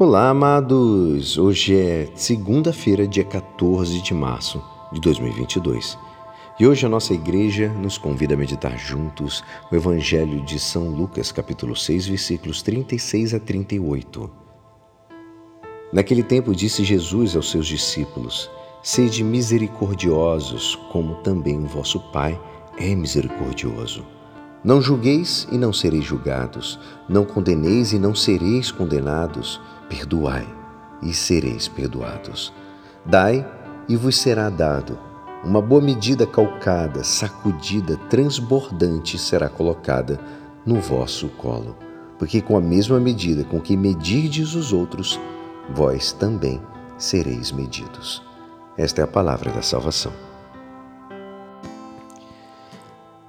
Olá, amados! Hoje é segunda-feira, dia 14 de março de 2022. E hoje a nossa igreja nos convida a meditar juntos o Evangelho de São Lucas, capítulo 6, versículos 36 a 38. Naquele tempo disse Jesus aos seus discípulos: Sede misericordiosos, como também o vosso Pai é misericordioso. Não julgueis e não sereis julgados, não condeneis e não sereis condenados, perdoai e sereis perdoados. Dai e vos será dado. Uma boa medida calcada, sacudida, transbordante será colocada no vosso colo. Porque com a mesma medida com que medirdes os outros, vós também sereis medidos. Esta é a palavra da salvação.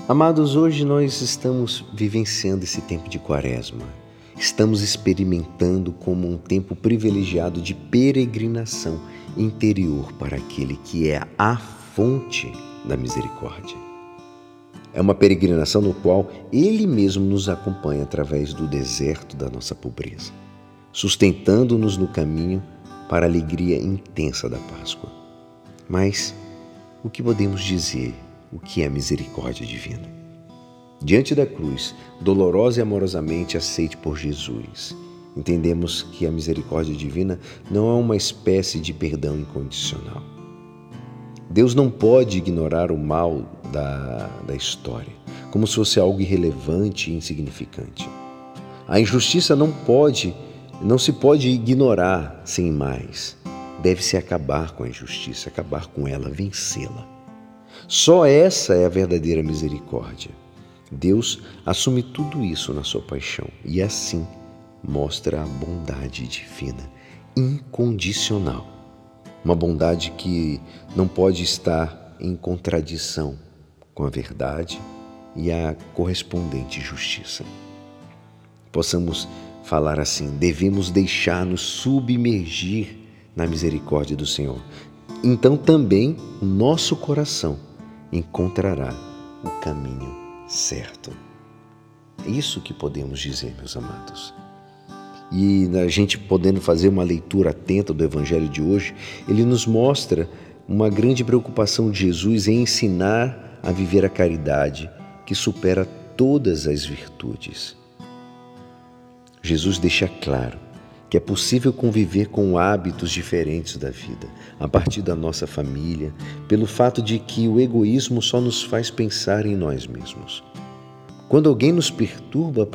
Amados, hoje nós estamos vivenciando esse tempo de quaresma. Estamos experimentando como um tempo privilegiado de peregrinação interior para aquele que é a fonte da misericórdia. É uma peregrinação no qual Ele mesmo nos acompanha através do deserto da nossa pobreza, sustentando-nos no caminho para a alegria intensa da Páscoa. Mas o que podemos dizer o que é misericórdia divina. Diante da cruz, dolorosa e amorosamente aceite por Jesus, entendemos que a misericórdia divina não é uma espécie de perdão incondicional. Deus não pode ignorar o mal da, da história, como se fosse algo irrelevante e insignificante. A injustiça não pode, não se pode ignorar sem mais. Deve-se acabar com a injustiça, acabar com ela, vencê-la. Só essa é a verdadeira misericórdia. Deus assume tudo isso na sua paixão e assim mostra a bondade divina, incondicional. Uma bondade que não pode estar em contradição com a verdade e a correspondente justiça. Possamos falar assim: devemos deixar-nos submergir na misericórdia do Senhor. Então também nosso coração encontrará o caminho certo. É isso que podemos dizer, meus amados. E a gente podendo fazer uma leitura atenta do Evangelho de hoje, ele nos mostra uma grande preocupação de Jesus em ensinar a viver a caridade que supera todas as virtudes. Jesus deixa claro que é possível conviver com hábitos diferentes da vida, a partir da nossa família, pelo fato de que o egoísmo só nos faz pensar em nós mesmos. Quando alguém nos perturba,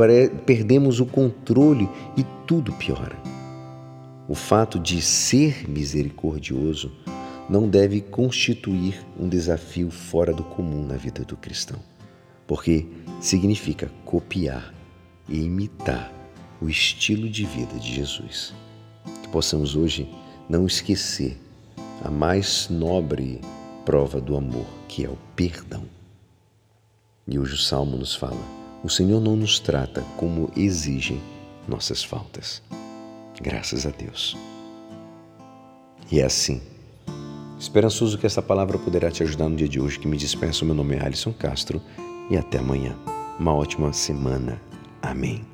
perdemos o controle e tudo piora. O fato de ser misericordioso não deve constituir um desafio fora do comum na vida do cristão, porque significa copiar e imitar o estilo de vida de Jesus. Que possamos hoje não esquecer a mais nobre prova do amor, que é o perdão. E hoje o Salmo nos fala: o Senhor não nos trata como exigem nossas faltas. Graças a Deus. E é assim. Esperançoso que essa palavra poderá te ajudar no dia de hoje. Que me despeço. Meu nome é Alisson Castro e até amanhã. Uma ótima semana. Amém.